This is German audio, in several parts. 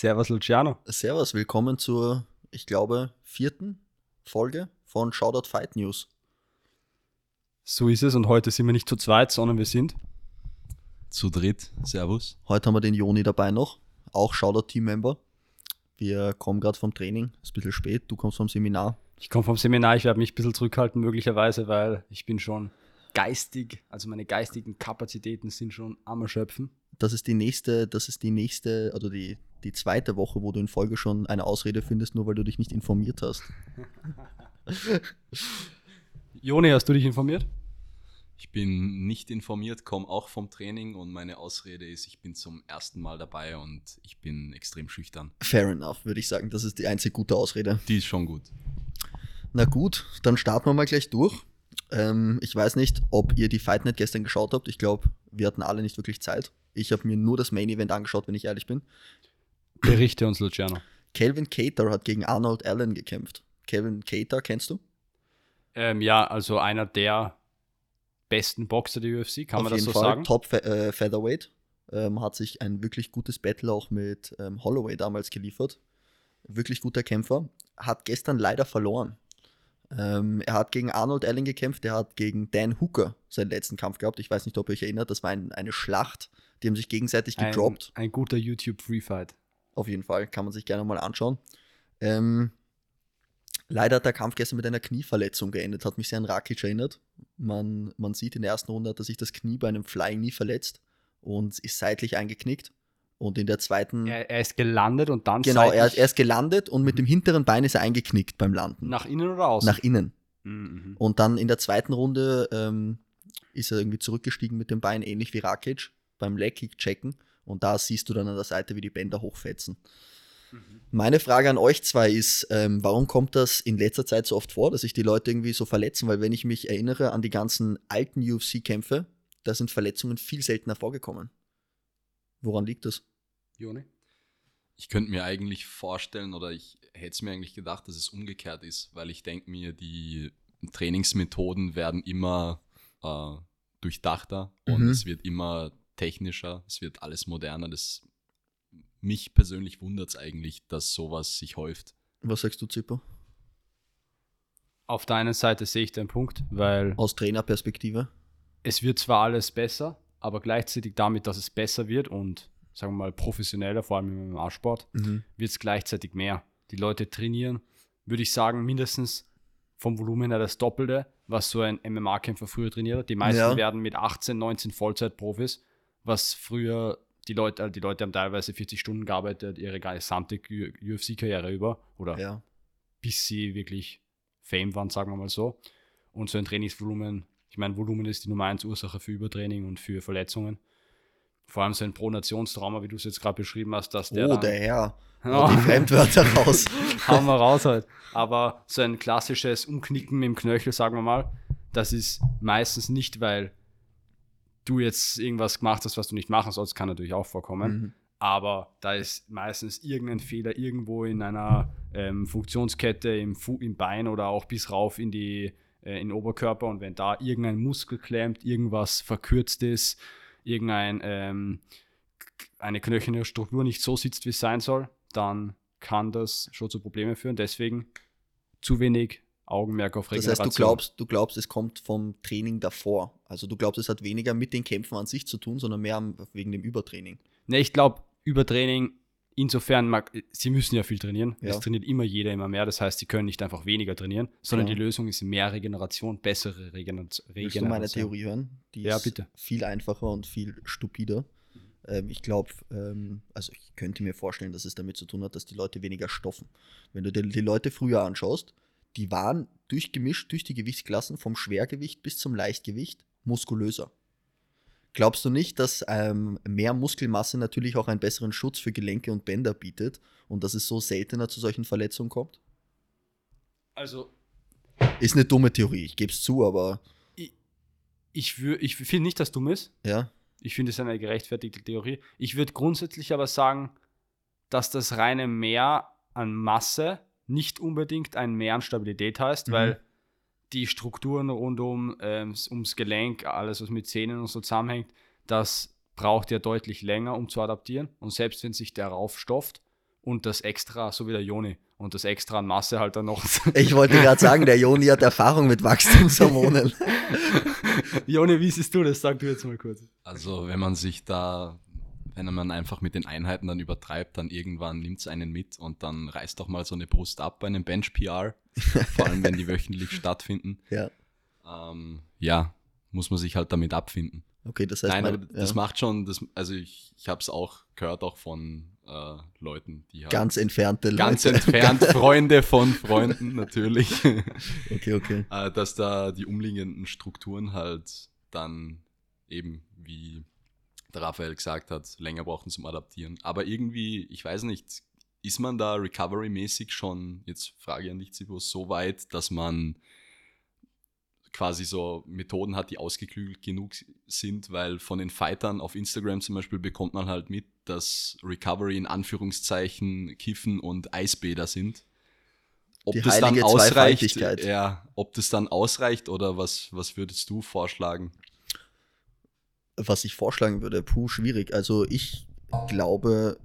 Servus Luciano. Servus, willkommen zur, ich glaube, vierten Folge von Shoutout Fight News. So ist es und heute sind wir nicht zu zweit, sondern wir sind zu dritt. Servus. Heute haben wir den Joni dabei noch, auch Shoutout Team-Member. Wir kommen gerade vom Training, ist ein bisschen spät, du kommst vom Seminar. Ich komme vom Seminar, ich werde mich ein bisschen zurückhalten möglicherweise, weil ich bin schon geistig, also meine geistigen Kapazitäten sind schon am Erschöpfen. Das ist die nächste, das ist die nächste, oder die, die zweite Woche, wo du in Folge schon eine Ausrede findest, nur weil du dich nicht informiert hast. Joni, hast du dich informiert? Ich bin nicht informiert, komme auch vom Training und meine Ausrede ist, ich bin zum ersten Mal dabei und ich bin extrem schüchtern. Fair enough, würde ich sagen. Das ist die einzige gute Ausrede. Die ist schon gut. Na gut, dann starten wir mal gleich durch. Ähm, ich weiß nicht, ob ihr die Fight Night gestern geschaut habt. Ich glaube, wir hatten alle nicht wirklich Zeit. Ich habe mir nur das Main Event angeschaut, wenn ich ehrlich bin. Berichte uns, Luciano. Calvin Cater hat gegen Arnold Allen gekämpft. Calvin Cater, kennst du? Ähm, ja, also einer der besten Boxer der UFC, kann Auf man das so Fall. sagen? Top äh, Featherweight. Ähm, hat sich ein wirklich gutes Battle auch mit ähm, Holloway damals geliefert. Wirklich guter Kämpfer. Hat gestern leider verloren. Ähm, er hat gegen Arnold Allen gekämpft, er hat gegen Dan Hooker seinen letzten Kampf gehabt. Ich weiß nicht, ob ihr euch erinnert, das war ein, eine Schlacht. Die haben sich gegenseitig gedroppt. Ein, ein guter YouTube Free Fight. Auf jeden Fall, kann man sich gerne mal anschauen. Ähm, leider hat der Kampf gestern mit einer Knieverletzung geendet, hat mich sehr an Rakic erinnert. Man, man sieht in der ersten Runde, dass sich das Knie bei einem Flying nie verletzt und ist seitlich eingeknickt. Und in der zweiten. Er, er ist gelandet und dann. Genau, er, er, ist gelandet und mit mhm. dem hinteren Bein ist er eingeknickt beim Landen. Nach innen oder außen? Nach innen. Mhm. Und dann in der zweiten Runde ähm, ist er irgendwie zurückgestiegen mit dem Bein, ähnlich wie Rakic beim Leg-Kick checken. Und da siehst du dann an der Seite, wie die Bänder hochfetzen. Mhm. Meine Frage an euch zwei ist, ähm, warum kommt das in letzter Zeit so oft vor, dass sich die Leute irgendwie so verletzen? Weil wenn ich mich erinnere an die ganzen alten UFC-Kämpfe, da sind Verletzungen viel seltener vorgekommen. Woran liegt das? Joni? Ich könnte mir eigentlich vorstellen oder ich hätte es mir eigentlich gedacht, dass es umgekehrt ist, weil ich denke mir, die Trainingsmethoden werden immer äh, durchdachter mhm. und es wird immer technischer, es wird alles moderner. Das, mich persönlich wundert es eigentlich, dass sowas sich häuft. Was sagst du, Zippo? Auf der einen Seite sehe ich den Punkt, weil. Aus Trainerperspektive? Es wird zwar alles besser, aber gleichzeitig damit, dass es besser wird und sagen wir mal, professioneller, vor allem im MMA-Sport, mhm. wird es gleichzeitig mehr. Die Leute trainieren, würde ich sagen, mindestens vom Volumen her das Doppelte, was so ein MMA-Kämpfer früher trainiert hat. Die meisten ja. werden mit 18, 19 Vollzeit-Profis, was früher die Leute, die Leute haben teilweise 40 Stunden gearbeitet, ihre gesamte UFC-Karriere über oder ja. bis sie wirklich Fame waren, sagen wir mal so. Und so ein Trainingsvolumen, ich meine, Volumen ist die Nummer 1 Ursache für Übertraining und für Verletzungen vor allem so ein Pronationstrauma, wie du es jetzt gerade beschrieben hast, dass der. Oh, der Herr. Oh. Die Fremdwörter raus. Hauen wir raus halt. Aber so ein klassisches Umknicken mit dem Knöchel, sagen wir mal, das ist meistens nicht, weil du jetzt irgendwas gemacht hast, was du nicht machen sollst, kann natürlich auch vorkommen. Mhm. Aber da ist meistens irgendein Fehler irgendwo in einer ähm, Funktionskette im, Fu im Bein oder auch bis rauf in, die, äh, in den Oberkörper. Und wenn da irgendein Muskel klemmt, irgendwas verkürzt ist, irgendein ähm, eine knöcherne Struktur nicht so sitzt, wie es sein soll, dann kann das schon zu Problemen führen. Deswegen zu wenig Augenmerk auf Regeneration. Das heißt, du glaubst, du glaubst, es kommt vom Training davor. Also du glaubst, es hat weniger mit den Kämpfen an sich zu tun, sondern mehr wegen dem Übertraining. Ne, ich glaube, Übertraining insofern, mag, sie müssen ja viel trainieren. Ja. Es trainiert immer jeder immer mehr. Das heißt, sie können nicht einfach weniger trainieren, sondern ja. die Lösung ist mehr Regeneration, bessere Regeneration. Willst du meine Theorie hören? Die ja, bitte. viel einfacher und viel stupider. Ähm, ich glaube, ähm, also ich könnte mir vorstellen, dass es damit zu tun hat, dass die Leute weniger stoffen. Wenn du dir die Leute früher anschaust, die waren durchgemischt durch die Gewichtsklassen vom Schwergewicht bis zum Leichtgewicht muskulöser. Glaubst du nicht, dass ähm, mehr Muskelmasse natürlich auch einen besseren Schutz für Gelenke und Bänder bietet und dass es so seltener zu solchen Verletzungen kommt? Also. Ist eine dumme Theorie, ich gebe es zu, aber. Ich, ich, ich finde nicht, dass dumm ist. Ja. Ich finde es eine gerechtfertigte Theorie. Ich würde grundsätzlich aber sagen, dass das reine Mehr an Masse nicht unbedingt ein Mehr an Stabilität heißt, mhm. weil die Strukturen rund um, ähm, ums Gelenk, alles was mit Zähnen und so zusammenhängt, das braucht ja deutlich länger, um zu adaptieren. Und selbst wenn sich der raufstofft und das extra, so wie der Joni, und das extra an Masse halt dann noch. Ich wollte gerade sagen, der Joni hat Erfahrung mit Wachstumshormonen. Joni, wie siehst du das? Sag du jetzt mal kurz. Also, wenn man sich da, wenn man einfach mit den Einheiten dann übertreibt, dann irgendwann nimmt es einen mit und dann reißt doch mal so eine Brust ab bei einem Bench-PR, vor allem wenn die wöchentlich stattfinden. Ja. Ähm, ja, muss man sich halt damit abfinden. Okay, das heißt, Nein, meine, aber das ja. macht schon, das, also ich, ich habe es auch gehört, auch von äh, Leuten, die halt ganz entfernte ganz Leute. entfernt, Freunde von Freunden natürlich, Okay, okay. äh, dass da die umliegenden Strukturen halt dann eben, wie der Raphael gesagt hat, länger brauchen zum Adaptieren. Aber irgendwie, ich weiß nicht, ist man da recovery-mäßig schon, jetzt frage ich an dich, Zibus, so weit, dass man quasi so Methoden hat, die ausgeklügelt genug sind, weil von den Fightern auf Instagram zum Beispiel bekommt man halt mit, dass Recovery in Anführungszeichen Kiffen und Eisbäder sind. Ob Die das dann ausreicht, ja, ob das dann ausreicht oder was, was würdest du vorschlagen? Was ich vorschlagen würde, puh, schwierig. Also ich glaube,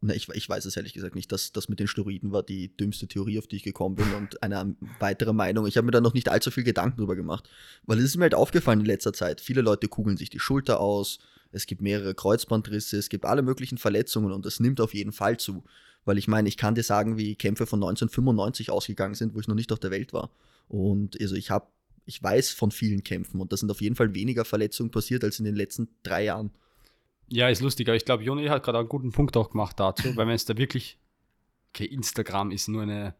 na, ich, ich weiß es ehrlich gesagt nicht, dass das mit den Steroiden war die dümmste Theorie, auf die ich gekommen bin und eine weitere Meinung. Ich habe mir da noch nicht allzu viel Gedanken drüber gemacht, weil es ist mir halt aufgefallen in letzter Zeit. Viele Leute kugeln sich die Schulter aus, es gibt mehrere Kreuzbandrisse, es gibt alle möglichen Verletzungen und das nimmt auf jeden Fall zu. Weil ich meine, ich kann dir sagen, wie Kämpfe von 1995 ausgegangen sind, wo ich noch nicht auf der Welt war. Und also ich habe, ich weiß von vielen Kämpfen und da sind auf jeden Fall weniger Verletzungen passiert als in den letzten drei Jahren. Ja, ist lustig, aber ich glaube, Joni hat gerade einen guten Punkt auch gemacht dazu, weil wenn es da wirklich, okay, Instagram ist nur eine,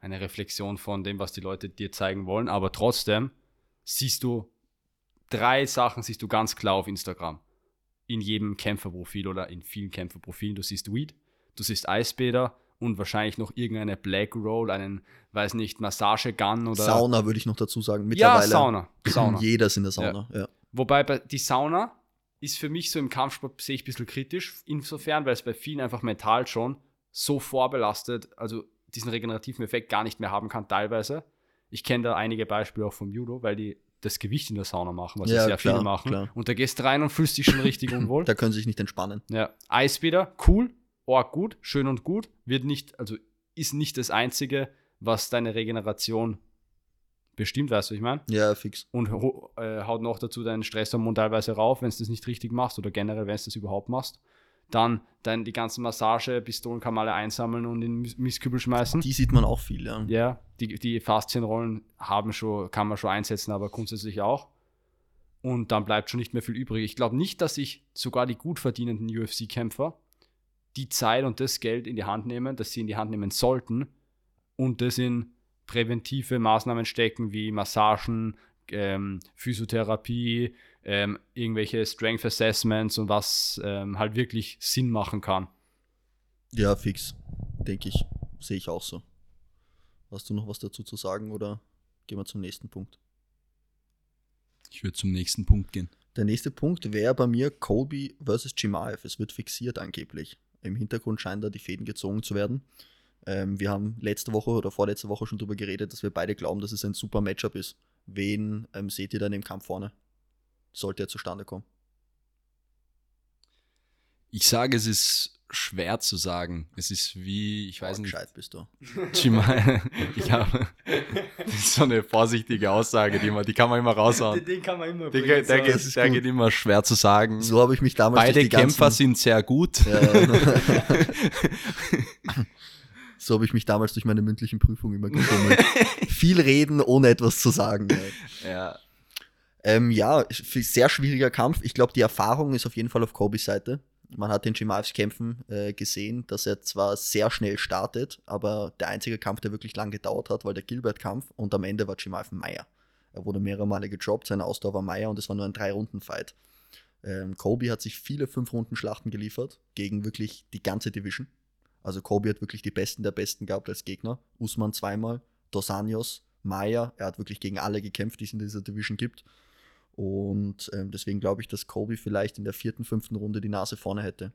eine Reflexion von dem, was die Leute dir zeigen wollen, aber trotzdem siehst du drei Sachen, siehst du ganz klar auf Instagram. In jedem Kämpferprofil oder in vielen Kämpferprofilen. Du siehst Weed, du siehst Eisbäder und wahrscheinlich noch irgendeine Black Roll, einen, weiß nicht, Massagegun oder. Sauna würde ich noch dazu sagen. Ja, Mittlerweile Sauna. Sauna. jeder ist in der Sauna. Ja. Wobei bei, die Sauna ist für mich so im Kampfsport, sehe ich ein bisschen kritisch, insofern, weil es bei vielen einfach mental schon so vorbelastet, also diesen regenerativen Effekt gar nicht mehr haben kann, teilweise. Ich kenne da einige Beispiele auch vom Judo, weil die das Gewicht in der Sauna machen, was Ja, sie sehr klar, viel machen. klar. Und da gehst du rein und fühlst dich schon richtig unwohl. Da können sie sich nicht entspannen. Ja, Eisbäder, cool, org gut, schön und gut, wird nicht, also ist nicht das Einzige, was deine Regeneration bestimmt, weißt du, was ich meine? Ja, fix. und äh, haut noch dazu deinen Stresshormon teilweise rauf, wenn du das nicht richtig machst oder generell, wenn du das überhaupt machst. Dann, dann die ganzen Massage-Pistolen kann man alle einsammeln und in Mistkübel schmeißen. Die sieht man auch viel, ja. ja, die, die Faszienrollen haben schon, kann man schon einsetzen, aber grundsätzlich auch. Und dann bleibt schon nicht mehr viel übrig. Ich glaube nicht, dass sich sogar die gut verdienenden UFC-Kämpfer die Zeit und das Geld in die Hand nehmen, das sie in die Hand nehmen sollten und das in präventive Maßnahmen stecken, wie Massagen, ähm, Physiotherapie, ähm, irgendwelche Strength Assessments und was ähm, halt wirklich Sinn machen kann. Ja, fix. Denke ich. Sehe ich auch so. Hast du noch was dazu zu sagen oder gehen wir zum nächsten Punkt? Ich würde zum nächsten Punkt gehen. Der nächste Punkt wäre bei mir Colby versus Chimaev. Es wird fixiert angeblich. Im Hintergrund scheinen da die Fäden gezogen zu werden. Ähm, wir haben letzte Woche oder vorletzte Woche schon darüber geredet, dass wir beide glauben, dass es ein super Matchup ist. Wen ähm, seht ihr dann im Kampf vorne? Sollte er zustande kommen? Ich sage, es ist schwer zu sagen. Es ist wie, ich weiß Oh, nicht, Gescheit bist du. Chima- ich habe, das ist so eine vorsichtige Aussage, die, man, die kann man immer raushauen. Den kann man immer Der, geht- der, das geht, ist der geht immer schwer zu sagen. So habe ich mich damals Beide durch die ganzen- Kämpfer sind sehr gut. Ja. so habe ich mich damals durch meine mündlichen Prüfungen immer gefummelt. Viel reden, ohne etwas zu sagen. Ja, Ja. ähm, ja sehr schwieriger Kampf. Ich glaube, die Erfahrung ist auf jeden Fall auf Kobis Seite. Man hat in Chimaevs Kämpfen äh, gesehen, dass er zwar sehr schnell startet, aber der einzige Kampf, der wirklich lang gedauert hat, war der Gilbert-Kampf und am Ende war Chimaev ein Meier. Er wurde mehrere Male gedroppt, seine Ausdauer war Meier und es war nur ein Drei-Runden-Fight. Ähm, Kobe hat sich viele Fünf-Runden-Schlachten geliefert gegen wirklich die ganze Division. Also Kobe hat wirklich die Besten der Besten gehabt als Gegner. Usman zweimal, Dos Anjos, Maya. Er hat wirklich gegen alle gekämpft, die es in dieser Division gibt. Und ähm, deswegen glaube ich, dass Kobe vielleicht in der vierten, fünften Runde die Nase vorne hätte.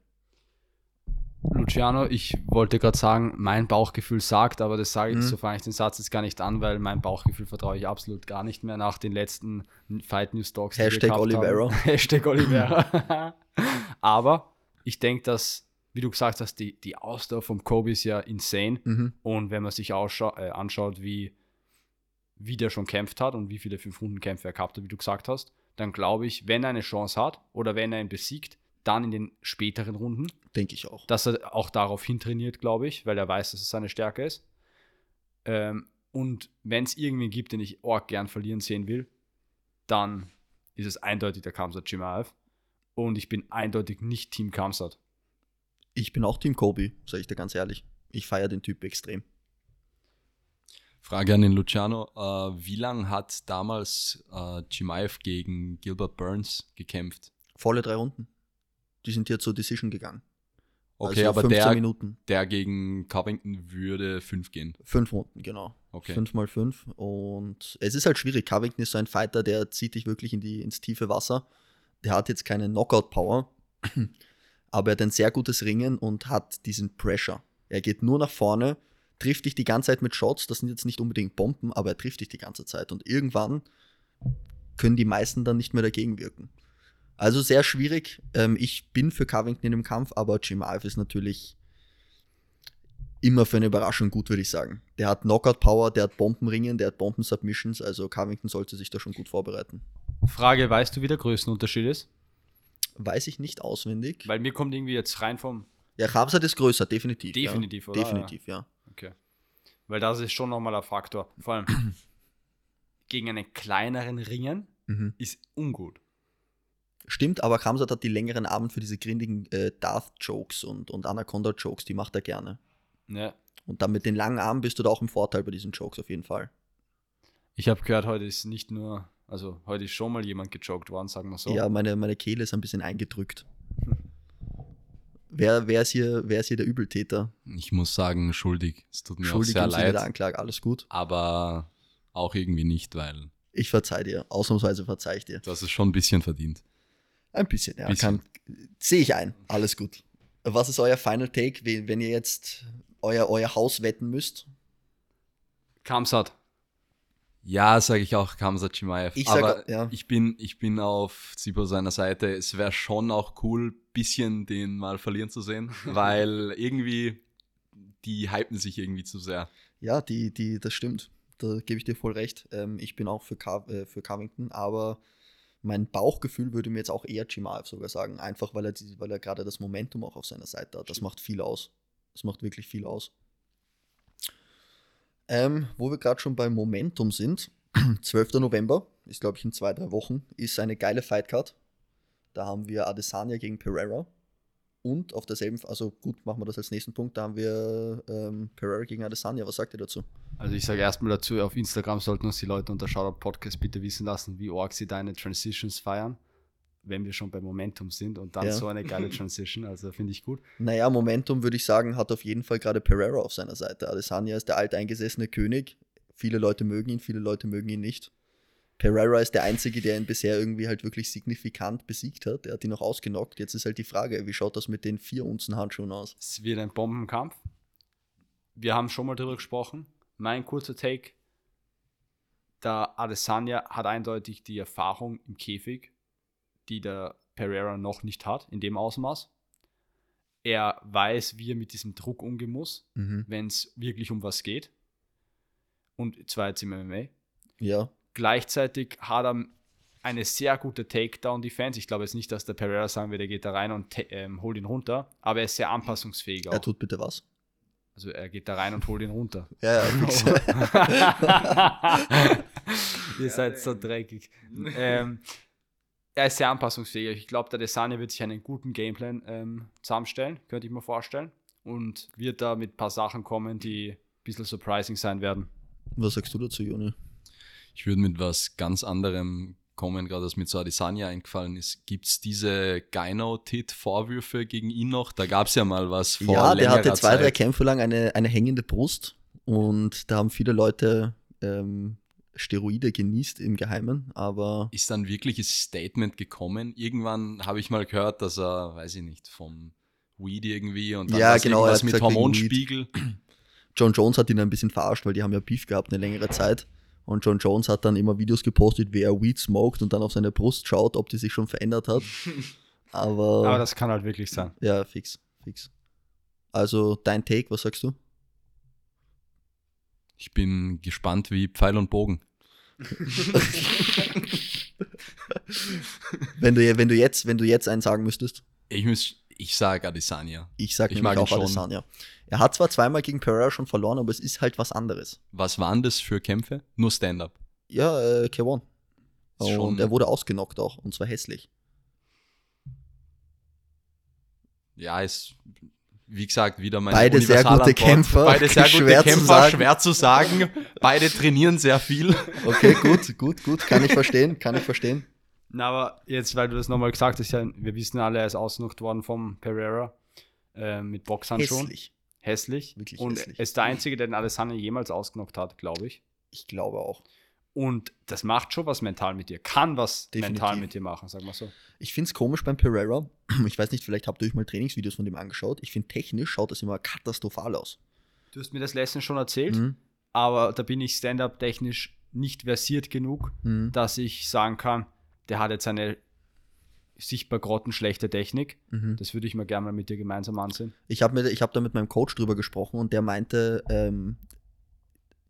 Luciano, ich wollte gerade sagen, mein Bauchgefühl sagt, aber das sage ich, Mhm. so fange ich den Satz jetzt gar nicht an, weil mein Bauchgefühl vertraue ich absolut gar nicht mehr nach den letzten Fight News Talks. Hashtag. Haben. Hashtag Oliveira. aber ich denke, dass wie du gesagt hast, die, die Ausdauer vom Kobe ist ja insane. Mhm. Und wenn man sich äh, anschaut, wie, wie der schon kämpft hat und wie viele Fünf-Runden-Kämpfe er gehabt hat, wie du gesagt hast, dann glaube ich, wenn er eine Chance hat oder wenn er ihn besiegt, dann in den späteren Runden, Denke ich auch. dass er auch darauf hintrainiert, glaube ich, weil er weiß, dass es seine Stärke ist. Ähm, und wenn es irgendwen gibt, den ich arg gern verlieren sehen will, dann ist es eindeutig der Kamsat Chimaev. Und ich bin eindeutig nicht Team Kamsat. Ich bin auch Team Kobe, sage ich dir ganz ehrlich. Ich feiere den Typ extrem. Frage an den Luciano. Äh, wie lange hat damals äh, Chimaev gegen Gilbert Burns gekämpft? Volle drei Runden. Die sind hier zur Decision gegangen. Okay, also aber 15 der, Minuten. der gegen Covington würde fünf gehen. Fünf Runden, genau. Okay. Fünf mal fünf. Und es ist halt schwierig. Covington ist so ein Fighter, der zieht dich wirklich in die, ins tiefe Wasser. Der hat jetzt keine Knockout-Power, aber er hat ein sehr gutes Ringen und hat diesen Pressure. Er geht nur nach vorne, trifft dich die ganze Zeit mit Shots. Das sind jetzt nicht unbedingt Bomben, aber er trifft dich die ganze Zeit. Und irgendwann können die meisten dann nicht mehr dagegen wirken. Also sehr schwierig. Ähm, ich bin für Covington in dem Kampf, aber Chimaev ist natürlich immer für eine Überraschung gut, würde ich sagen. Der hat Knockout-Power, der hat Bombenringen, der hat Bomben-Submissions, also Covington sollte sich da schon gut vorbereiten. Frage, weißt du, wie der Größenunterschied ist? Weiß ich nicht auswendig. Weil mir kommt irgendwie jetzt rein vom. Ja, Khabsat ist größer, definitiv. Definitiv, ja. oder? Definitiv, ja. Okay. Weil das ist schon nochmal ein Faktor. Vor allem gegen einen kleineren Ringen Mhm. ist ungut. Stimmt, aber Khamzat hat die längeren Arme für diese grindigen äh, Darth-Jokes und, und Anaconda-Jokes, die macht er gerne. Ja. Und dann mit den langen Armen bist du da auch im Vorteil bei diesen Jokes auf jeden Fall. Ich habe gehört, heute ist nicht nur, also heute ist schon mal jemand gejoked worden, sagen wir so. Ja, meine, meine Kehle ist ein bisschen eingedrückt. Wer, wer, ist hier, wer ist hier der Übeltäter? Ich muss sagen, schuldig. Es tut mir Schuldig auch sehr Sinne der leid. Anklage, alles gut. Aber auch irgendwie nicht, weil Ich verzeih dir, ausnahmsweise verzeih ich dir. du hast es schon ein bisschen verdient. Ein bisschen, ja. Bisschen. Kann, sehe ich ein, alles gut. Was ist euer Final Take, wenn wenn ihr jetzt euer, euer Haus wetten müsst? Kamsat. Ja, sage ich auch, Kamsa Chimaev. Ich sag, Aber ja. ich, bin, ich bin auf Sipo seiner Seite. Es wäre schon auch cool, bisschen den mal verlieren zu sehen, weil irgendwie die hypen sich irgendwie zu sehr. Ja, die, die, das stimmt. Da gebe ich dir voll recht. Ähm, ich bin auch für, Car äh, für Covington, aber mein Bauchgefühl würde mir jetzt auch eher Chimaev sogar sagen. Einfach weil er, weil er gerade das Momentum auch auf seiner Seite hat. Das macht viel aus. Das macht wirklich viel aus. Ähm, wo wir gerade schon beim Momentum sind, 12. November, ist glaube ich in zwei, drei Wochen, ist eine geile Fightcard. Da haben wir Adesanya gegen Pereira. Und auf derselben, also gut, machen wir das als nächsten Punkt, da haben wir ähm, Pereira gegen Adesanya. Was sagt ihr dazu? Also ich sage erstmal dazu, auf Instagram sollten uns die Leute unter Shoutout Podcast bitte wissen lassen, wie arg sie deine Transitions feiern, wenn wir schon bei Momentum sind und dann Ja. so eine geile Transition, also finde ich gut. Naja, Momentum würde ich sagen, hat auf jeden Fall gerade Pereira auf seiner Seite. Adesanya ist der alteingesessene König. Viele Leute mögen ihn, viele Leute mögen ihn nicht. Pereira ist der Einzige, der ihn bisher irgendwie halt wirklich signifikant besiegt hat. Er hat ihn noch ausgenockt. Jetzt ist halt die Frage, wie schaut das mit den vier Unzen Handschuhen aus? Es wird ein Bombenkampf. Wir haben schon mal drüber gesprochen. Mein kurzer Take, der Adesanya hat eindeutig die Erfahrung im Käfig, die der Pereira noch nicht hat, in dem Ausmaß. Er weiß, wie er mit diesem Druck umgehen muss, Mhm. wenn es wirklich um was geht. Und zwar jetzt im MMA. Ja, Gleichzeitig hat er eine sehr gute Takedown-Defense. Ich glaube jetzt nicht, dass der Pereira sagen wird, er geht da rein und ähm, holt ihn runter, aber er ist sehr anpassungsfähig auch. er tut bitte was. Also er geht da rein und holt ihn runter. Ja, ja. Ihr seid so dreckig. ähm, er ist sehr anpassungsfähig. Ich glaube, der Desania wird sich einen guten Gameplan ähm, zusammenstellen, könnte ich mir vorstellen. Und wird da mit ein paar Sachen kommen, die ein bisschen surprising sein werden. Was sagst du dazu, Joni? Ich würde mit was ganz anderem kommen, gerade was mir zu Adesanya eingefallen ist. Gibt es diese Gyno-Tit-Vorwürfe gegen ihn noch? Da gab es ja mal was vor ja, der hatte zwei, drei Zeit. Kämpfe lang eine, eine hängende Brust und da haben viele Leute ähm, Steroide genießt im Geheimen, aber Ist dann wirkliches Statement gekommen? Irgendwann habe ich mal gehört, dass er, weiß ich nicht, vom Weed irgendwie und dann Ja, genau, irgendwas mit Hormonspiegel. John Jones hat ihn ein bisschen verarscht, weil die haben ja Beef gehabt eine längere Zeit. Und John Jones hat dann immer Videos gepostet, wie er Weed smoked und dann auf seine Brust schaut, ob die sich schon verändert hat. Aber, Aber das kann halt wirklich sein. ja, fix, fix. Also dein Take, was sagst du? Ich bin gespannt wie Pfeil und Bogen. wenn, du, wenn, du jetzt, wenn du jetzt einen sagen müsstest. Ich, muss, ich sage Adesanya. Ich sage Ich mag auch schon. Adesanya. Er hat zwar zweimal gegen Pereira schon verloren, aber es ist halt was anderes. Was waren das für Kämpfe? Nur Stand-up. Ja, äh, K1. Ist Und schon- er wurde ausgenockt auch, und zwar hässlich. Ja, ist, wie gesagt, wieder mein Beide sehr gute Kämpfer, Beide sehr gute schwer zu Kämpfer, sagen. schwer zu sagen. Beide trainieren sehr viel. Okay, gut, gut, gut. Kann ich verstehen, kann ich verstehen. Na, aber jetzt, weil du das nochmal gesagt hast, ja, wir wissen alle, er ist ausgenockt worden vom Pereira äh, mit Boxhandschuhen. Hässlich. Hässlich. Wirklich Und hässlich. er ist der Einzige, der den Alessandro jemals ausgenockt hat, glaube ich. Ich glaube auch. Und das macht schon was mental mit dir. Kann was Definitiv. mental mit dir machen, sag mal so. Ich finde es komisch beim Pereira. Ich weiß nicht, vielleicht habt ihr euch mal Trainingsvideos von dem angeschaut. Ich finde, technisch schaut das immer katastrophal aus. Du hast mir das letztens schon erzählt, Mhm. aber da bin ich stand-up technisch nicht versiert genug, Mhm. dass ich sagen kann, der hat jetzt eine sichtbar grottenschlechte Technik. Mhm. Das würde ich mir gerne mal mit dir gemeinsam ansehen. Ich habe hab da mit meinem Coach drüber gesprochen und der meinte, ähm,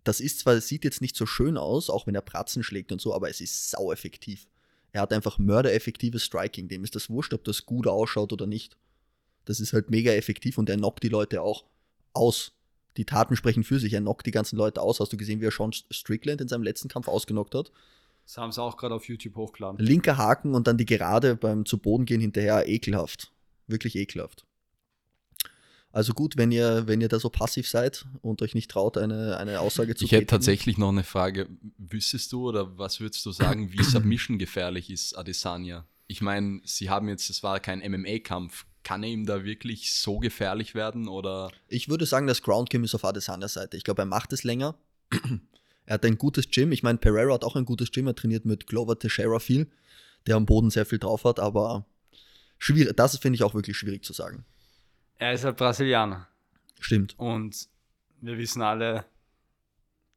das ist zwar, es sieht jetzt nicht so schön aus, auch wenn er Pratzen schlägt und so, aber es ist sau effektiv. Er hat einfach mördereffektives Striking. Dem ist das wurscht, ob das gut ausschaut oder nicht. Das ist halt mega effektiv und er knockt die Leute auch aus. Die Taten sprechen für sich. Er knockt die ganzen Leute aus. Hast du gesehen, wie er Sean Strickland in seinem letzten Kampf ausgenockt hat? Das haben sie auch gerade auf YouTube hochgeladen. Linker Haken und dann die Gerade beim zu Boden gehen hinterher. Ekelhaft. Wirklich ekelhaft. Also gut, wenn ihr, wenn ihr da so passiv seid und euch nicht traut, eine, eine Aussage zu Ich hätte tatsächlich noch eine Frage. Wüsstest du oder was würdest du sagen, wie Submission gefährlich ist Adesanya? Ich meine, sie haben jetzt, es war kein MMA-Kampf. Kann er ihm da wirklich so gefährlich werden oder? Ich würde sagen, das Ground Game ist auf Adesanyas Seite. Ich glaube, er macht es länger. er hat ein gutes Gym. Ich meine, Pereira hat auch ein gutes Gym. Er trainiert mit Glover Teixeira viel, der am Boden sehr viel drauf hat, aber schwierig. Das finde ich auch wirklich schwierig zu sagen. Er ist halt Brasilianer. Stimmt. Und wir wissen alle,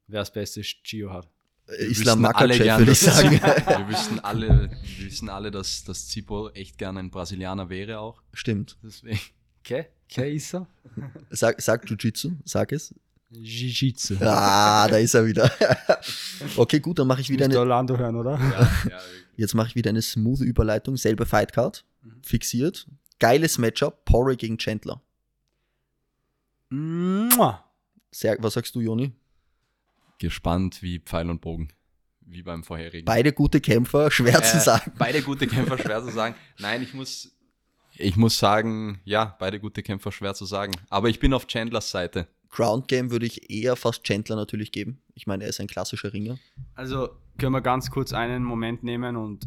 wer das beste Gio hat. Äh, Wir Islam wissen alle Makachev, würde ich dass- sagen. Wir wissen alle, wir wissen alle, dass, dass Zipo echt gerne ein Brasilianer wäre auch. Stimmt. Deswegen. Okay, okay ist er? Sag, sag Jiu-Jitsu, sag es. Jiu-Jitsu. Ah, da ist er wieder. okay, gut, dann mache ich wieder eine, Orlando hören, oder? Ja, ja, jetzt mache ich wieder eine smooth Überleitung. Selbe Fightcard, Mhm. fixiert. Geiles Matchup, Porre gegen Chandler. Mua. Sehr, was sagst du, Joni? Gespannt wie Pfeil und Bogen. Wie beim vorherigen. Beide gute Kämpfer, schwer zu Äh, sagen. Beide gute Kämpfer, schwer zu sagen. Nein, ich muss, ich muss sagen, ja, beide gute Kämpfer, schwer zu sagen. Aber ich bin auf Chandlers Seite. Ground Game würde ich eher fast Chandler natürlich geben. Ich meine, er ist ein klassischer Ringer. Also können wir ganz kurz einen Moment nehmen und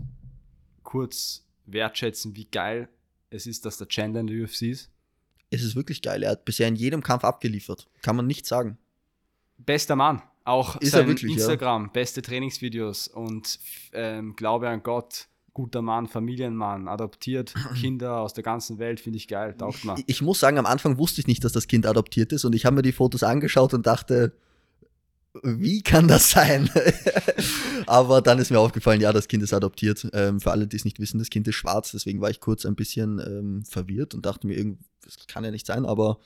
kurz wertschätzen, wie geil es ist, dass der Chandler in der UFC ist. Es ist wirklich geil. Er hat bisher in jedem Kampf abgeliefert. Kann man nicht sagen. Bester Mann. Auch Ist er sein wirklich, ja. Instagram, beste Trainingsvideos und ähm, Glaube an Gott, guter Mann, Familienmann, adoptiert Kinder aus der ganzen Welt, finde ich geil, taugt mal. Ich, ich muss sagen, am Anfang wusste ich nicht, dass das Kind adoptiert ist und ich habe mir die Fotos angeschaut und dachte, wie kann das sein? Aber dann ist mir aufgefallen, ja, das Kind ist adoptiert. Ähm, für alle, die es nicht wissen, das Kind ist schwarz, deswegen war ich kurz ein bisschen ähm, verwirrt und dachte mir, das kann ja nicht sein, aber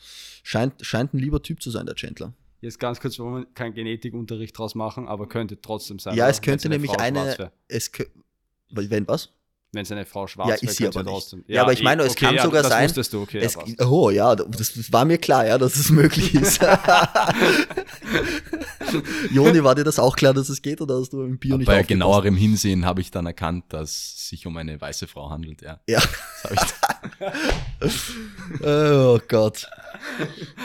scheint, scheint ein lieber Typ zu sein, der Chandler. Jetzt ganz kurz, wollen wir keinen Genetikunterricht draus machen, aber könnte trotzdem sein. Ja, es könnte seine nämlich Frau eine. Es wenn was? Wenn seine Frau schwarz Ja, ist sie aber nicht. trotzdem. Ja, aber ich meine, es kann sogar das sein- wusstest du, okay. es, ja, oh ja, das, das war mir klar, ja, dass es möglich ist. Joni, war dir das auch klar, dass es geht oder hast du im Bio nicht Bei genauerem Hinsehen habe ich dann erkannt, dass es sich um eine weiße Frau handelt. Ja. Ja. Das habe ich Oh Gott.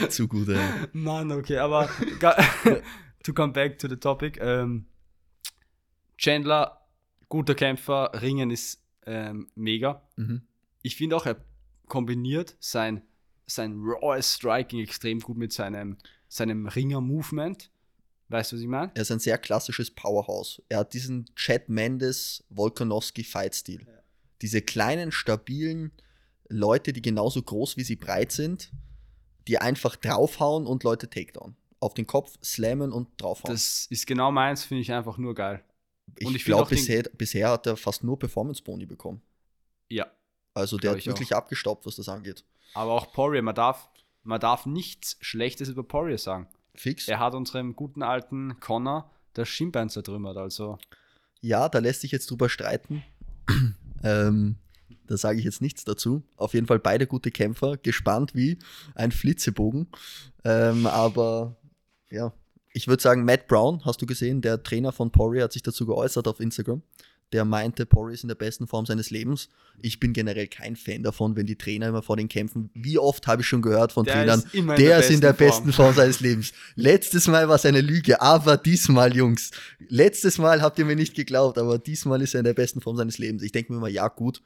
Zu gut, ey. Mann, okay, aber to come back to the topic. Ähm, Chandler, guter Kämpfer, Ringen ist ähm, mega. Mhm. Ich finde auch, er kombiniert sein, sein rawes Striking extrem gut mit seinem, seinem Ringer-Movement. Weißt du, was ich meine? Er ist ein sehr klassisches Powerhouse. Er hat diesen Chad Mendes Volkanovski Fight-Stil. Diese kleinen, stabilen Leute, die genauso groß wie sie breit sind, die einfach draufhauen und Leute Takedown. Auf den Kopf slammen und draufhauen. Das ist genau meins, finde ich einfach nur geil. ich ich glaube, auch bisher, bisher hat er fast nur Performance-Boni bekommen. Ja. Also der hat ich wirklich abgestaubt, was das angeht. Aber auch Poirier, man darf, man darf nichts Schlechtes über Poirier sagen. Fix. Er hat unserem guten alten Connor das Schienbein zertrümmert, also. Ja, da lässt sich jetzt drüber streiten. ähm, da sage ich jetzt nichts dazu. Auf jeden Fall beide gute Kämpfer, gespannt wie ein Flitzebogen. Ähm, aber ja, ich würde sagen, Matt Brown, hast du gesehen, der Trainer von Poirier hat sich dazu geäußert auf Instagram. Der meinte, Poirier ist in der besten Form seines Lebens. Ich bin generell kein Fan davon, wenn die Trainer immer vor den Kämpfen, wie oft habe ich schon gehört von Der Trainern, ist der der ist in der besten besten Form seines Lebens. Letztes Mal war es eine Lüge, aber diesmal, Jungs, letztes Mal habt ihr mir nicht geglaubt, aber diesmal ist er in der besten Form seines Lebens. Ich denke mir immer, ja, gut,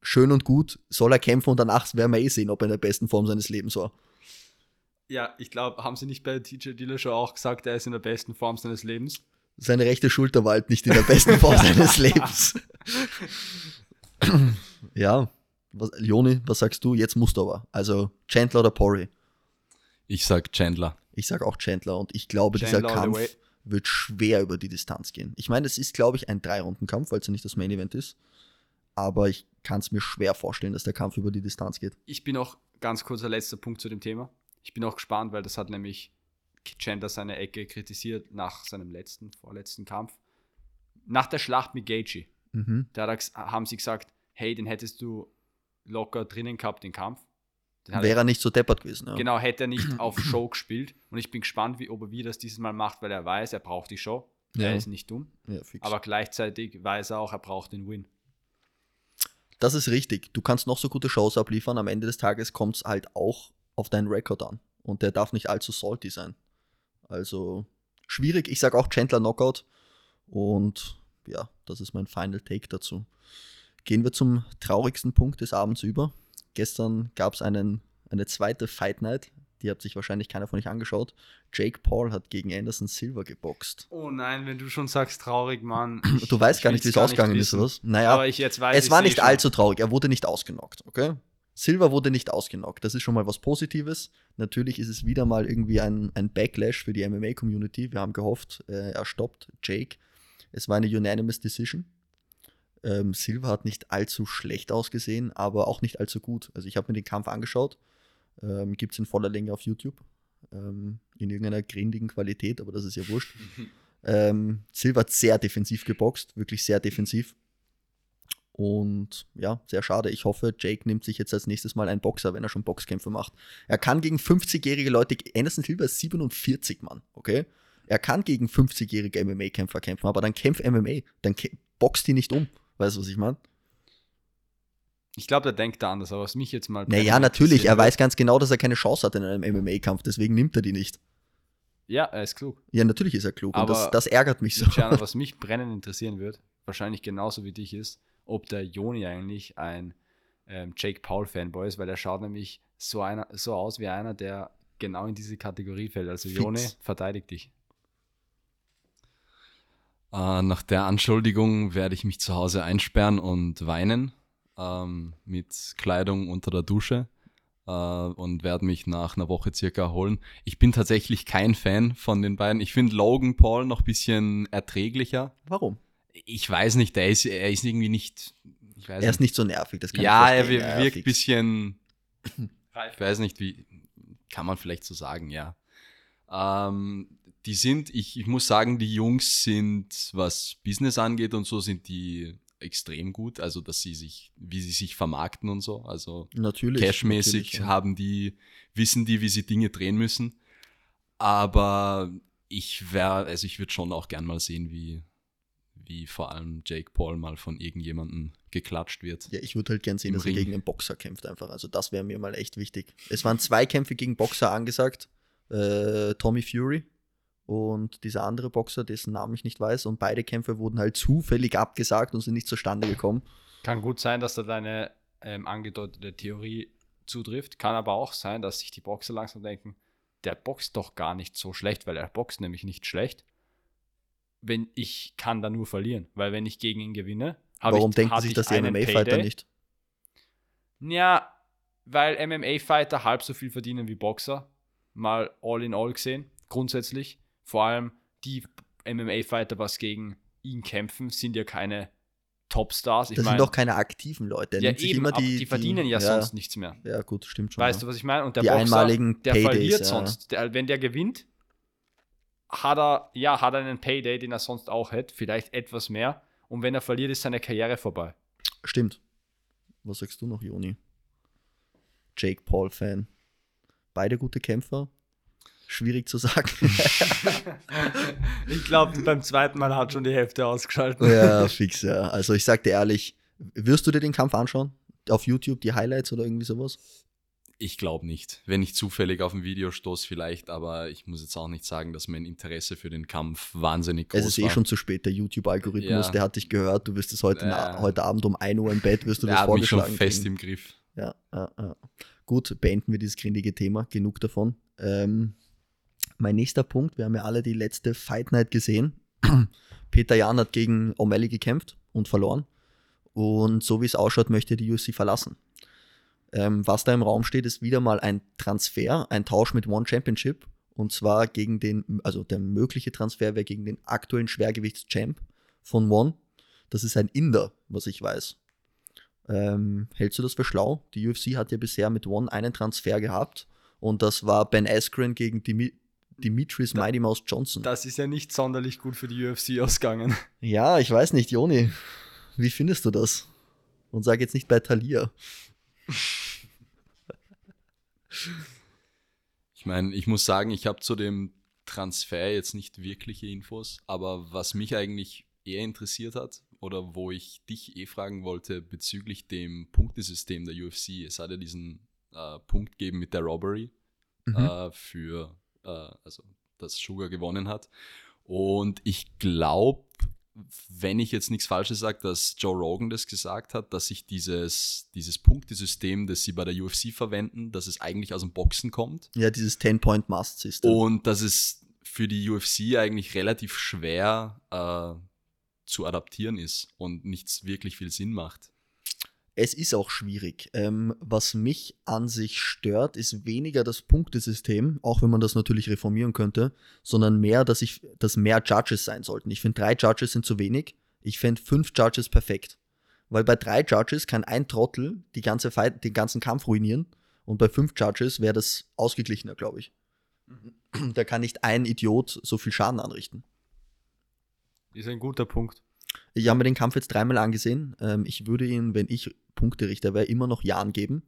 schön und gut, soll er kämpfen und danach werden wir eh sehen, ob er in der besten Form seines Lebens war. Ja, ich glaube, haben sie nicht bei TJ Dillashaw auch gesagt, er ist in der besten Form seines Lebens? Seine rechte Schulter war halt nicht in der besten Form seines Lebens. ja, was, Joni, was sagst du? Jetzt musst du aber. Also Chandler oder Pori? Ich sag Chandler. Ich sag auch Chandler und ich glaube, Chandler dieser Kampf wird schwer über die Distanz gehen. Ich meine, es ist, glaube ich, ein Drei-Runden-Kampf, weil es ja nicht das Main-Event ist. Aber ich kann es mir schwer vorstellen, dass der Kampf über die Distanz geht. Ich bin auch ganz kurzer letzter Punkt zu dem Thema. Ich bin auch gespannt, weil das hat nämlich Chandler seine Ecke kritisiert nach seinem letzten, vorletzten Kampf. Nach der Schlacht mit Gaethje. Mhm. Da haben sie gesagt, hey, den hättest du locker drinnen gehabt, den Kampf. Den Wäre er nicht so deppert gewesen. Ja. Genau, hätte er nicht auf Show gespielt. Und ich bin gespannt, wie, ob er wie das dieses Mal macht, weil er weiß, er braucht die Show. Ja. Er ist nicht dumm. Ja. Aber gleichzeitig weiß er auch, er braucht den Win. Das ist richtig. Du kannst noch so gute Shows abliefern. Am Ende des Tages kommt es halt auch auf deinen Rekord an. Und der darf nicht allzu salty sein. Also schwierig. Ich sage auch Chandler Knockout. Und ja, das ist mein Final Take dazu. Gehen wir zum traurigsten Punkt des Abends über. Gestern gab es eine zweite Fight Night. Die hat sich wahrscheinlich keiner von euch angeschaut. Jake Paul hat gegen Anderson Silva geboxt. Oh nein, wenn du schon sagst, traurig, Mann. Du weißt ich gar nicht, wie es ausgegangen ist, oder was? Naja, Aber ich jetzt weiß es ich war seh nicht allzu traurig. Er wurde nicht ausgenockt, okay? Silver wurde nicht ausgenockt. Das ist schon mal was Positives. Natürlich ist es wieder mal irgendwie ein, ein Backlash für die MMA-Community. Wir haben gehofft, äh, er stoppt Jake. Es war eine unanimous Decision. Ähm, Silva hat nicht allzu schlecht ausgesehen, aber auch nicht allzu gut. Also ich habe mir den Kampf angeschaut. Ähm, Gibt es in voller Länge auf YouTube. Ähm, in irgendeiner grindigen Qualität, aber das ist ja wurscht. Ähm, Silva hat sehr defensiv geboxt, wirklich sehr defensiv. Und ja, sehr schade. Ich hoffe, Jake nimmt sich jetzt als nächstes Mal einen Boxer, wenn er schon Boxkämpfe macht. Er kann gegen 50-jährige Leute, Anderson Silva ist 47, Mann, okay? Er kann gegen 50-jährige MMA-Kämpfer kämpfen, aber dann kämpft MMA, dann boxt die nicht um. Weißt du, was ich meine? Ich glaube, der denkt da anders, aber was mich jetzt mal. Naja, natürlich. Er weiß ganz genau, dass er keine Chance hat in einem MMA-Kampf, deswegen nimmt er die nicht. Ja, er ist klug. Ja, natürlich ist er klug und Aber- das, das ärgert mich so. Luciano, was mich brennend interessieren wird, wahrscheinlich genauso wie dich ist, ob der Joni eigentlich ein ähm, Jake Paul-Fanboy ist, weil er schaut nämlich so, einer, so aus wie einer, der genau in diese Kategorie fällt. Also Fix. Joni, verteidig dich. Äh, nach der Anschuldigung werde ich mich zu Hause einsperren und weinen ähm, mit Kleidung unter der Dusche äh, und werde mich nach einer Woche circa erholen. Ich bin tatsächlich kein Fan von den beiden. Ich finde Logan Paul noch ein bisschen erträglicher. Warum? Ich weiß nicht, der ist, er ist irgendwie nicht. Ich weiß Er ist nicht so nervig, das kann ja, ich er verstehen. Ja, wirkt ein bisschen. Ich weiß nicht, wie. Kann man vielleicht so sagen, ja. Ähm, die sind, ich, ich muss sagen, die Jungs sind, was Business angeht und so, sind die extrem gut. Also, dass sie sich, wie sie sich vermarkten und so. Also, Natürlich. cashmäßig natürlich, ja. haben die, wissen die, wie sie Dinge drehen müssen. Aber ich wäre, also ich würde schon auch gern mal sehen, wie, wie vor allem Jake Paul mal von irgendjemandem geklatscht wird. Ja, ich würde halt gern sehen, dass er Ring. gegen einen Boxer kämpft einfach. Also das wäre mir mal echt wichtig. Es waren zwei Kämpfe gegen Boxer angesagt. Äh, Tommy Fury und dieser andere Boxer, dessen Namen ich nicht weiß. Und beide Kämpfe wurden halt zufällig abgesagt und sind nicht zustande gekommen. Kann gut sein, dass da deine ähm, angedeutete Theorie zutrifft. Kann aber auch sein, dass sich die Boxer langsam denken, der boxt doch gar nicht so schlecht, weil er boxt nämlich nicht schlecht. Wenn ich kann da nur verlieren, weil wenn ich gegen ihn gewinne, habe Warum ich, denken hatte sich ich das die MMA-Fighter nicht? Ja, weil MMA-Fighter halb so viel verdienen wie Boxer. Mal all in all gesehen, grundsätzlich. Vor allem die MMA-Fighter, was gegen ihn kämpfen, sind ja keine Topstars. Ich Das mein, sind doch keine aktiven Leute. Ja, eben, immer die, die, verdienen ja, sonst nichts mehr. Ja, gut, stimmt schon. Weißt ja. du, was ich meine? Und der Die Boxer, einmaligen der Paydays, verliert ja. sonst. Der, wenn der gewinnt, hat er, ja, hat er einen Payday, den er sonst auch hätte, vielleicht etwas mehr. Und wenn er verliert, ist seine Karriere vorbei. Stimmt. Was sagst du noch, Joni? Jake Paul-Fan. Beide gute Kämpfer. Schwierig zu sagen. Ich glaube, beim zweiten Mal hat schon die Hälfte ausgeschaltet. ja, fix, ja. Also ich sag dir ehrlich, wirst du dir den Kampf anschauen? Auf YouTube, die Highlights oder irgendwie sowas? Ich glaube nicht. Wenn ich zufällig auf ein Video stoße, vielleicht, aber ich muss jetzt auch nicht sagen, dass mein Interesse für den Kampf wahnsinnig groß Es ist eh war. schon zu spät, der YouTube-Algorithmus, Ja. der hat dich gehört, du wirst es heute, Ja. heute Abend um 1 Uhr im Bett, wirst du Der das hat mich schon vorgeschlagen fest kriegen. im Griff. Ja, ja, ja. Gut, beenden wir dieses grindige Thema. Genug davon. Ähm, mein nächster Punkt, wir haben ja alle die letzte Fight Night gesehen. Peter Jan hat gegen O'Malley gekämpft und verloren. Und so wie es ausschaut, möchte die UFC verlassen. Ähm, was da im Raum steht, ist wieder mal ein Transfer, ein Tausch mit One Championship. Und zwar gegen den, also der mögliche Transfer wäre gegen den aktuellen Schwergewichtschamp von One. Das ist ein Inder, was ich weiß. Ähm, hältst du das für schlau? Die UFC hat ja bisher mit One einen Transfer gehabt und das war Ben Askren gegen Dimi Dimitris Mighty Mouse Johnson. Das ist ja nicht sonderlich gut für die UFC ausgegangen. Ja, ich weiß nicht, Joni. Wie findest du das? Und sag jetzt nicht bei Thalia. Ich meine, ich muss sagen, ich habe zu dem Transfer jetzt nicht wirkliche Infos, aber was mich eigentlich eher interessiert hat oder wo ich dich eh fragen wollte bezüglich dem Punktesystem der UFC, es hat ja diesen äh, Punkt gegeben mit der Robbery Mhm. äh, für, äh, also dass Sugar gewonnen hat. Und ich glaube, wenn ich jetzt nichts Falsches sage, dass Joe Rogan das gesagt hat, dass sich dieses, dieses Punktesystem, das sie bei der UFC verwenden, dass es eigentlich aus dem Boxen kommt Ja, dieses 10-Point-Must-System. und dass es für die UFC eigentlich relativ schwer äh, zu adaptieren ist und nichts wirklich viel Sinn macht. Es ist auch schwierig. Ähm, was mich an sich stört, ist weniger das Punktesystem, auch wenn man das natürlich reformieren könnte, sondern mehr, dass ich, dass mehr Judges sein sollten. Ich finde, drei Judges sind zu wenig. Ich fände fünf Judges perfekt. Weil bei drei Judges kann ein Trottel die ganze Fight, den ganzen Kampf ruinieren. Und bei fünf Judges wäre das ausgeglichener, glaube ich. Da kann nicht ein Idiot so viel Schaden anrichten. Ist ein guter Punkt. Ich habe mir den Kampf jetzt dreimal angesehen. Ähm, ich würde ihn, wenn ich Punkterichter wäre, immer noch Jan geben.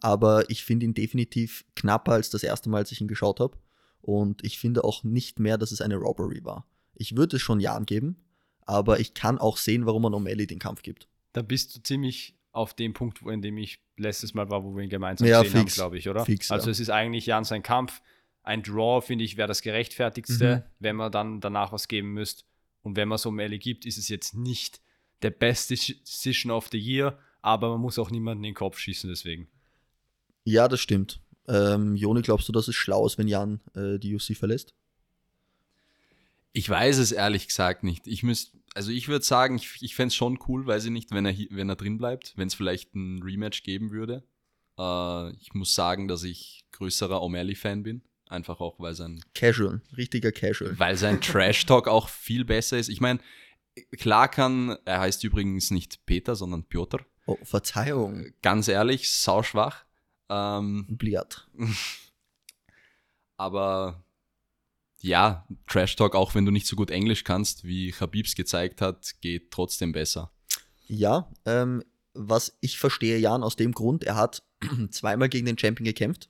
Aber ich finde ihn definitiv knapper als das erste Mal, als ich ihn geschaut habe. Und ich finde auch nicht mehr, dass es eine Robbery war. Ich würde es schon Jan geben, aber ich kann auch sehen, warum man O'Malley den Kampf gibt. Da bist du ziemlich auf dem Punkt, wo, in dem ich letztes Mal war, wo wir ihn gemeinsam Ja, gesehen fix. haben, glaube ich, oder? Fix, also ja. es ist eigentlich Jan sein Kampf. Ein Draw, finde ich, wäre das gerechtfertigste, Mhm. wenn man dann danach was geben müsst. Und wenn man so Melly gibt, ist es jetzt nicht der beste Decision of the Year, aber man muss auch niemanden in den Kopf schießen deswegen. Ja, das stimmt. Ähm, Joni, glaubst du, dass es schlau ist, wenn Jan äh, die UFC verlässt? Ich weiß es ehrlich gesagt nicht. Ich müsste, also ich würde sagen, ich, ich fände es schon cool, weiß ich nicht, wenn er, wenn er drin bleibt, wenn es vielleicht ein Rematch geben würde. Äh, ich muss sagen, dass ich größerer O'Malley-Fan bin. Einfach auch, weil sein, Casual, richtiger Casual. weil sein Trash-Talk auch viel besser ist. Ich meine, klar kann, er heißt übrigens nicht Peter, sondern Piotr. Oh, Verzeihung, Ganz ehrlich, sauschwach. Ähm, Bliat. Aber ja, Trash Talk, auch wenn du nicht so gut Englisch kannst, wie Habibs gezeigt hat, geht trotzdem besser. Ja, ähm, was ich verstehe Jan aus dem Grund, er hat zweimal gegen den Champion gekämpft.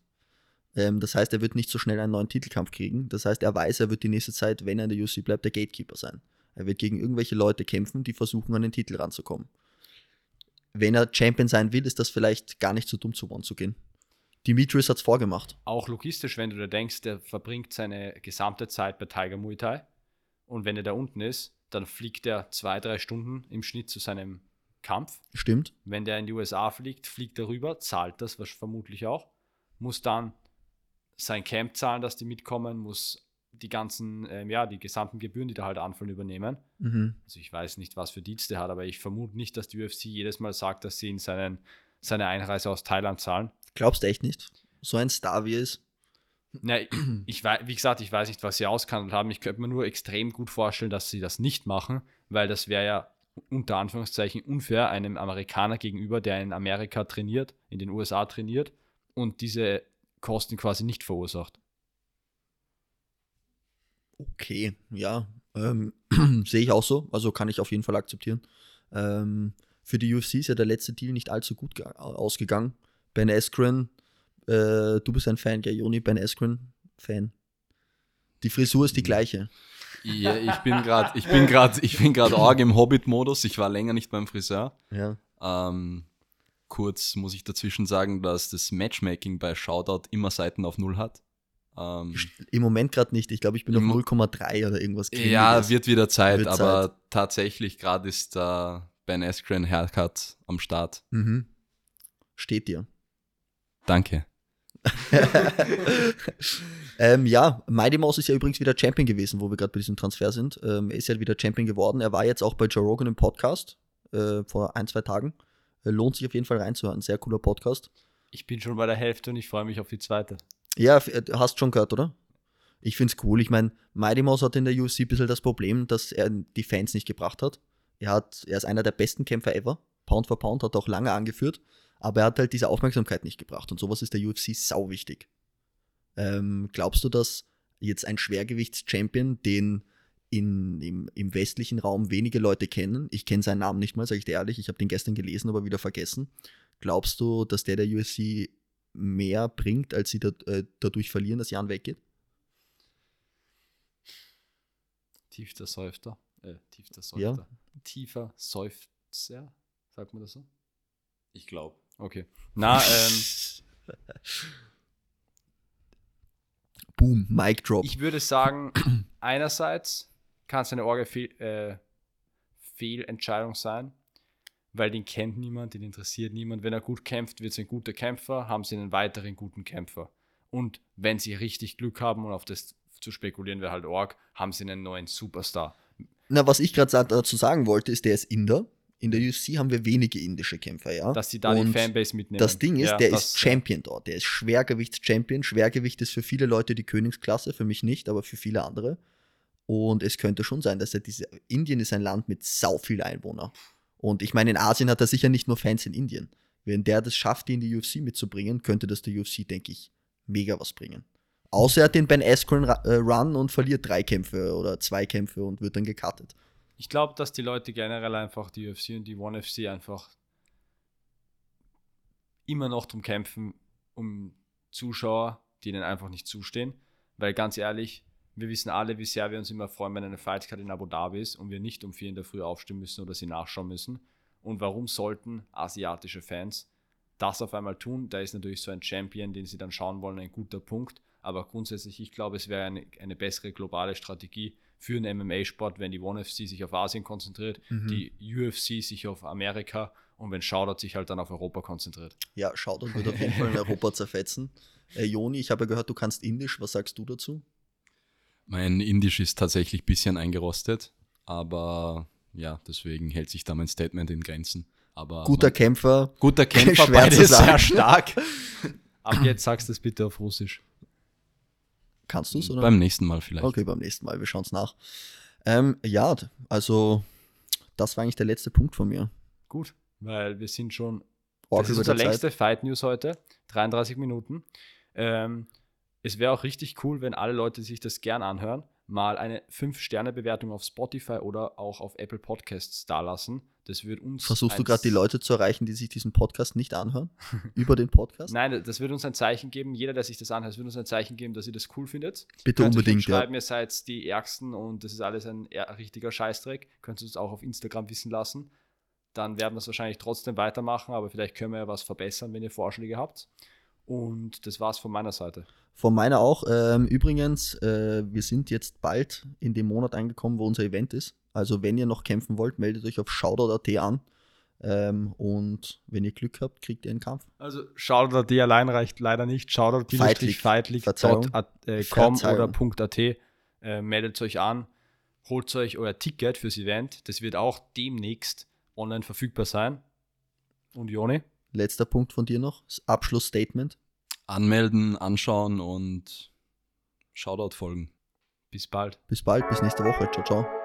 Ähm, das heißt, er wird nicht so schnell einen neuen Titelkampf kriegen. Das heißt, er weiß, er wird die nächste Zeit, wenn er in der UFC bleibt, der Gatekeeper sein. Er wird gegen irgendwelche Leute kämpfen, die versuchen, an den Titel ranzukommen. Wenn er Champion sein will, ist das vielleicht gar nicht so dumm zu One zu gehen. Dimitris hat es vorgemacht. Auch logistisch, wenn du da denkst, der verbringt seine gesamte Zeit bei Tiger Muay Thai und wenn er da unten ist, dann fliegt er zwei, drei Stunden im Schnitt zu seinem Kampf. Stimmt. Wenn der in die USA fliegt, fliegt er rüber, zahlt das was vermutlich auch, muss dann sein Camp zahlen, dass die mitkommen, muss die ganzen, ähm, ja, die gesamten Gebühren, die da halt anfallen, übernehmen. Mhm. Also ich weiß nicht, was für Dienste er hat, aber ich vermute nicht, dass die UFC jedes Mal sagt, dass sie ihn seinen, seine Einreise aus Thailand zahlen. Glaubst du echt nicht? So ein Star wie er ist. Na, ich, ich weiß, wie gesagt, ich weiß nicht, was sie ausgehandelt haben. Ich könnte mir nur extrem gut vorstellen, dass sie das nicht machen, weil das wäre ja unter Anführungszeichen unfair einem Amerikaner gegenüber, der in Amerika trainiert, in den USA trainiert und diese Kosten quasi nicht verursacht. Okay, ja, ähm, sehe ich auch so. Also kann ich auf jeden Fall akzeptieren. Ähm, für die UFC ist ja der letzte Deal nicht allzu gut ausgegangen. Ben Askren, äh, du bist ein Fan, gell, Joni? Ben Askren, Fan. Die Frisur ist die gleiche. Ja, ich bin gerade, ich bin gerade, ich bin gerade arg im Hobbit-Modus. Ich war länger nicht beim Friseur. Ja. Ähm, kurz muss ich dazwischen sagen, dass das Matchmaking bei Shoutout immer Seiten auf Null hat. Ähm, Im Moment gerade nicht. Ich glaube, ich bin auf 0,3 oder irgendwas. Ja, wird wieder Zeit, wird aber Zeit. tatsächlich gerade ist der Ben Askren Haircut am Start. Mhm. Steht dir. Danke. ähm, ja, Mighty Mouse ist ja übrigens wieder Champion gewesen, wo wir gerade bei diesem Transfer sind. Ähm, er ist ja wieder Champion geworden. Er war jetzt auch bei Joe Rogan im Podcast äh, vor ein, zwei Tagen. Äh, lohnt sich auf jeden Fall reinzuhören. Sehr cooler Podcast. Ich bin schon bei der Hälfte und ich freue mich auf die zweite. Ja, äh, hast schon gehört, oder? Ich finde es cool. Ich meine, Mighty Mouse hat in der UFC ein bisschen das Problem, dass er die Fans nicht gebracht hat. Er, hat, er ist einer der besten Kämpfer ever. Pound for Pound hat er auch lange angeführt. Aber er hat halt diese Aufmerksamkeit nicht gebracht. Und sowas ist der UFC sau wichtig. Ähm, glaubst du, dass jetzt ein Schwergewichts-Champion, den in, im, im, westlichen Raum wenige Leute kennen, ich kenne seinen Namen nicht mal, sage ich dir ehrlich, ich habe den gestern gelesen, aber wieder vergessen. Glaubst du, dass der der UFC mehr bringt, als sie da, äh, dadurch verlieren, dass Jan weggeht? Tiefster Seufzer. Äh, tiefster Seufzer. Ja. Tiefer Seufzer, sagt man das so? Ich glaube. Okay. Na, ähm. Boom, Mic Drop. Ich würde sagen, einerseits kann es eine Orge äh, Fehlentscheidung sein, weil den kennt niemand, den interessiert niemand. Wenn er gut kämpft, wird es ein guter Kämpfer, haben sie einen weiteren guten Kämpfer. Und wenn sie richtig Glück haben und auf das zu spekulieren wäre halt Org, haben sie einen neuen Superstar. Na, was ich gerade dazu sagen wollte, ist, der ist Inder in der UFC haben wir wenige indische Kämpfer, ja. Dass sie da und die Fanbase mitnehmen. Das Ding ist, ja, der ist Champion dort. Der ist Schwergewichts-Champion. Schwergewicht ist für viele Leute die Königsklasse, für mich nicht, aber für viele andere. Und es könnte schon sein, dass er diese. Indien ist ein Land mit sau viel Einwohner. Und ich meine, in Asien hat er sicher nicht nur Fans in Indien. Wenn der das schafft, die in die UFC mitzubringen, könnte das der UFC, denke ich, mega was bringen. Außer er hat den Ben Askren äh, Run und verliert drei Kämpfe oder zwei Kämpfe und wird dann gecuttet ich glaube, dass die Leute generell einfach die UFC und die One FC einfach immer noch drum kämpfen, um Zuschauer, die ihnen einfach nicht zustehen. Weil ganz ehrlich, wir wissen alle, wie sehr wir uns immer freuen, wenn eine Fightcard in Abu Dhabi ist und wir nicht um vier in der Früh aufstehen müssen oder sie nachschauen müssen. Und warum sollten asiatische Fans das auf einmal tun? Da ist natürlich so ein Champion, den sie dann schauen wollen, ein guter Punkt. Aber grundsätzlich, ich glaube, es wäre eine, eine bessere globale Strategie, für einen MMA-Sport, wenn die ONE FC sich auf Asien konzentriert, mhm. die UFC sich auf Amerika und wenn Shoutout sich halt dann auf Europa konzentriert. Ja, Shoutout wird auf jeden Fall in Europa zerfetzen. Äh, Joni, ich habe ja gehört, du kannst Indisch. Was sagst du dazu? Mein Indisch ist tatsächlich ein bisschen eingerostet, aber ja, deswegen hält sich da mein Statement in Grenzen. Aber guter man, Kämpfer. Guter Kämpfer, beide sehr stark. Ab jetzt sagst du es bitte auf Russisch. Kannst du es? Beim nächsten Mal vielleicht. Okay, beim nächsten Mal, wir schauen es nach. Ähm, ja, also das war eigentlich der letzte Punkt von mir. Gut, weil wir sind schon. Das ist unsere längste Fight News heute. 33 Minuten. Ähm, es wäre auch richtig cool, wenn alle Leute sich das gern anhören, mal eine 5-Sterne-Bewertung auf Spotify oder auch auf Apple Podcasts dalassen. Das wird uns. Versuchst du gerade die Leute zu erreichen, die sich diesen Podcast nicht anhören? Über den Podcast? Nein, das wird uns ein Zeichen geben. Jeder, der sich das anhört, wird uns ein Zeichen geben, dass ihr das cool findet. Bitte Könnt unbedingt. Schreiben, ja. ihr seid die Ärgsten und das ist alles ein richtiger Scheißdreck. Könnt ihr uns auch auf Instagram wissen lassen. Dann werden wir es wahrscheinlich trotzdem weitermachen, aber vielleicht können wir ja was verbessern, wenn ihr Vorschläge habt. Und das war's von meiner Seite. Von meiner auch. Ähm, übrigens, äh, wir sind jetzt bald in dem Monat angekommen, wo unser Event ist. Also wenn ihr noch kämpfen wollt, meldet euch auf shoutout.at an. Ähm, und wenn ihr Glück habt, kriegt ihr einen Kampf. Also Shoutout.at allein reicht leider nicht. Shoutout-feitlich.com äh, oder .at. Äh, meldet euch an, holt euch euer Ticket fürs Event. Das wird auch demnächst online verfügbar sein. Und Joni? Letzter Punkt von dir noch, Abschlussstatement. Anmelden, anschauen und Shoutout folgen. Bis bald. Bis bald, bis nächste Woche. Ciao, ciao.